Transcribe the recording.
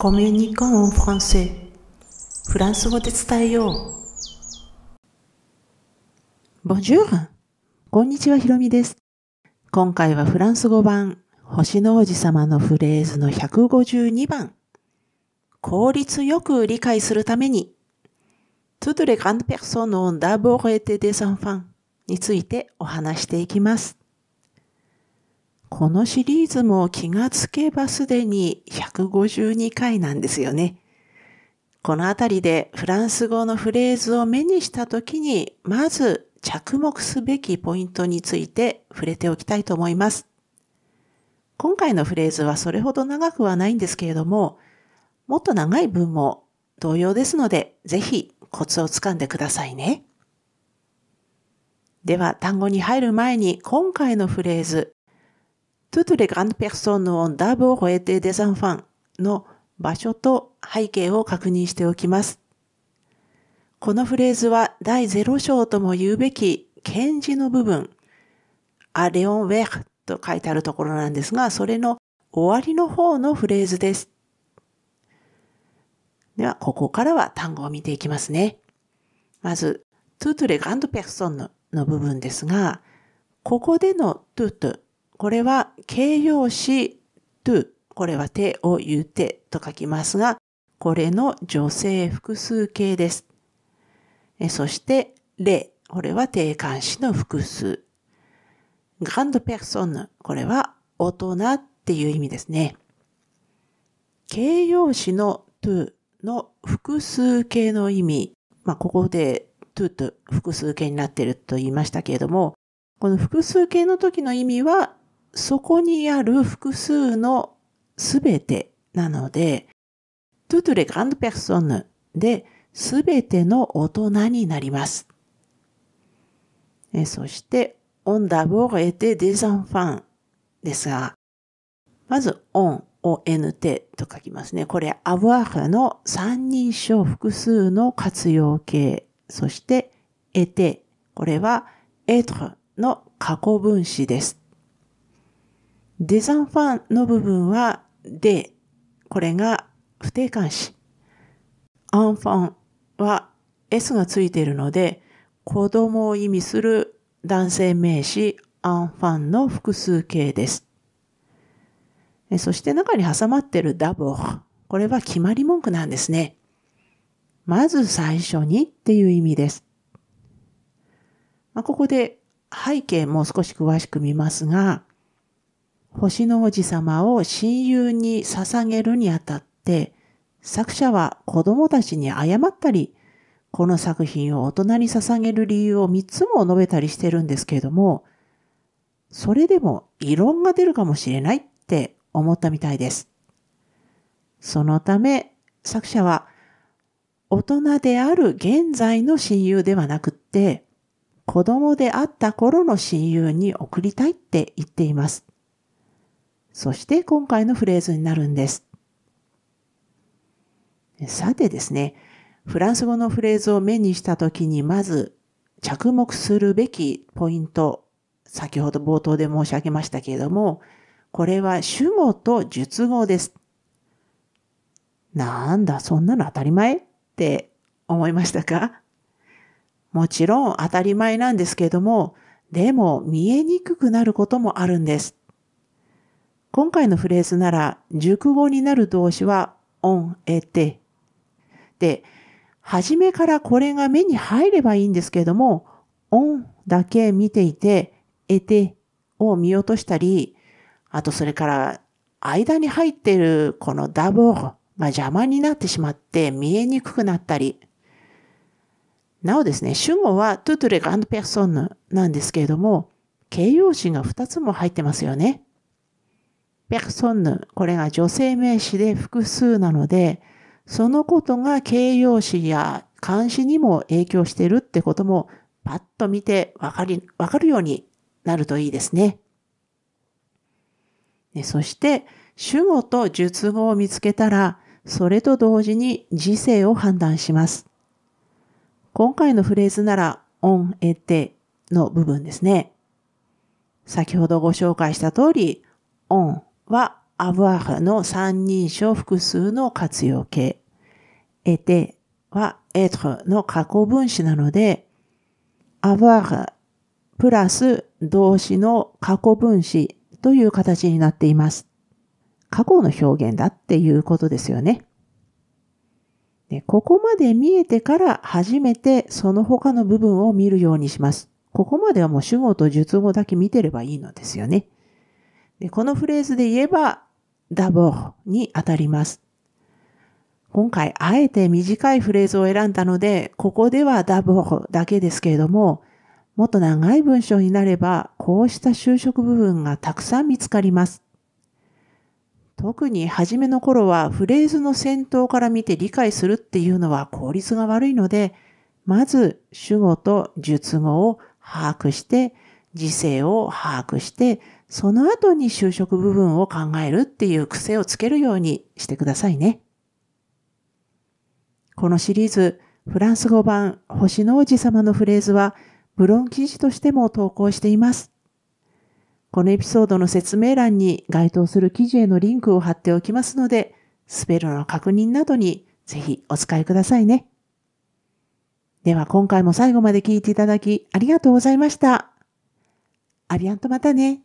コミュニコンフランセフランス語で伝えよう。Bonjour! こんにちは、ひろみです。今回はフランス語版、星の王子様のフレーズの152番。効率よく理解するために、toutes les grandes personnes ont d'abord été des enfants についてお話していきます。このシリーズも気がつけばすでに152回なんですよね。このあたりでフランス語のフレーズを目にしたときに、まず着目すべきポイントについて触れておきたいと思います。今回のフレーズはそれほど長くはないんですけれども、もっと長い文も同様ですので、ぜひコツをつかんでくださいね。では単語に入る前に今回のフレーズ、toutes les grandes personnes ont d'abord été des enfants の場所と背景を確認しておきます。このフレーズは第0章とも言うべき検事の部分、アレオンウェルと書いてあるところなんですが、それの終わりの方のフレーズです。では、ここからは単語を見ていきますね。まず、toutes les grandes personnes の部分ですが、ここでの toutes これは形容詞 to、これは手を言うてと書きますが、これの女性複数形です。そして、レ、これは定冠詞の複数。グランドペルソンこれは大人っていう意味ですね。形容詞の to の複数形の意味。まあ、ここで to と複数形になっていると言いましたけれども、この複数形の時の意味はそこにある複数のすべてなので、toutes les grandes personnes で、すべての大人になります。そして、on d'abord été des enfants ですが、まず on, ont と書きますね。これ avoir の三人称複数の活用形。そして、été これは être の過去分詞です。デザンファンの部分は、で、これが不定冠詞。アンファンは S がついているので、子供を意味する男性名詞アンファンの複数形です。そして中に挟まっているダボー。これは決まり文句なんですね。まず最初にっていう意味です。まあ、ここで背景も少し詳しく見ますが、星の王子様を親友に捧げるにあたって、作者は子供たちに謝ったり、この作品を大人に捧げる理由を3つも述べたりしてるんですけれども、それでも異論が出るかもしれないって思ったみたいです。そのため、作者は大人である現在の親友ではなくって、子供であった頃の親友に送りたいって言っています。そして今回のフレーズになるんです。さてですね、フランス語のフレーズを目にしたときにまず着目するべきポイント、先ほど冒頭で申し上げましたけれども、これは主語と述語です。なんだ、そんなの当たり前って思いましたか？もちろん当たり前なんですけれども、でも見えにくくなることもあるんです。今回のフレーズなら、熟語になる動詞は、on, et で、初めからこれが目に入ればいいんですけれども、on だけ見ていて、et を見落としたり、あとそれから間に入っているこのダボーが邪魔になってしまって見えにくくなったり、なおですね、主語は toutes les grandes personnes なんですけれども、形容詞が2つも入ってますよね。ペクソンヌ、これが女性名詞で複数なので、そのことが形容詞や漢詞にも影響しているってこともパッと見てわかり、わかるようになるといいですね。そして、主語と述語を見つけたら、それと同時に時世を判断します。今回のフレーズなら、on, et の部分ですね。先ほどご紹介した通り、on は avoir の三人称複数の活用形。été は être の過去分詞なので、avoir プラス動詞の過去分詞という形になっています。過去の表現だっていうことですよね。でここまで見えてから初めてその他の部分を見るようにします。ここまではもう主語と述語だけ見てればいいのですよね。でこのフレーズで言えば、ダボーに当たります。今回、あえて短いフレーズを選んだので、ここではダボーだけですけれども、もっと長い文章になれば、こうした修飾部分がたくさん見つかります。特に初めの頃はフレーズの先頭から見て理解するっていうのは効率が悪いので、まず主語と述語を把握して、時勢を把握して、その後に就職部分を考えるっていう癖をつけるようにしてくださいね。このシリーズ、フランス語版星の王子様のフレーズは、ブロン記事としても投稿しています。このエピソードの説明欄に該当する記事へのリンクを貼っておきますので、スペルの確認などにぜひお使いくださいね。では今回も最後まで聞いていただきありがとうございました。アリアンとまたね。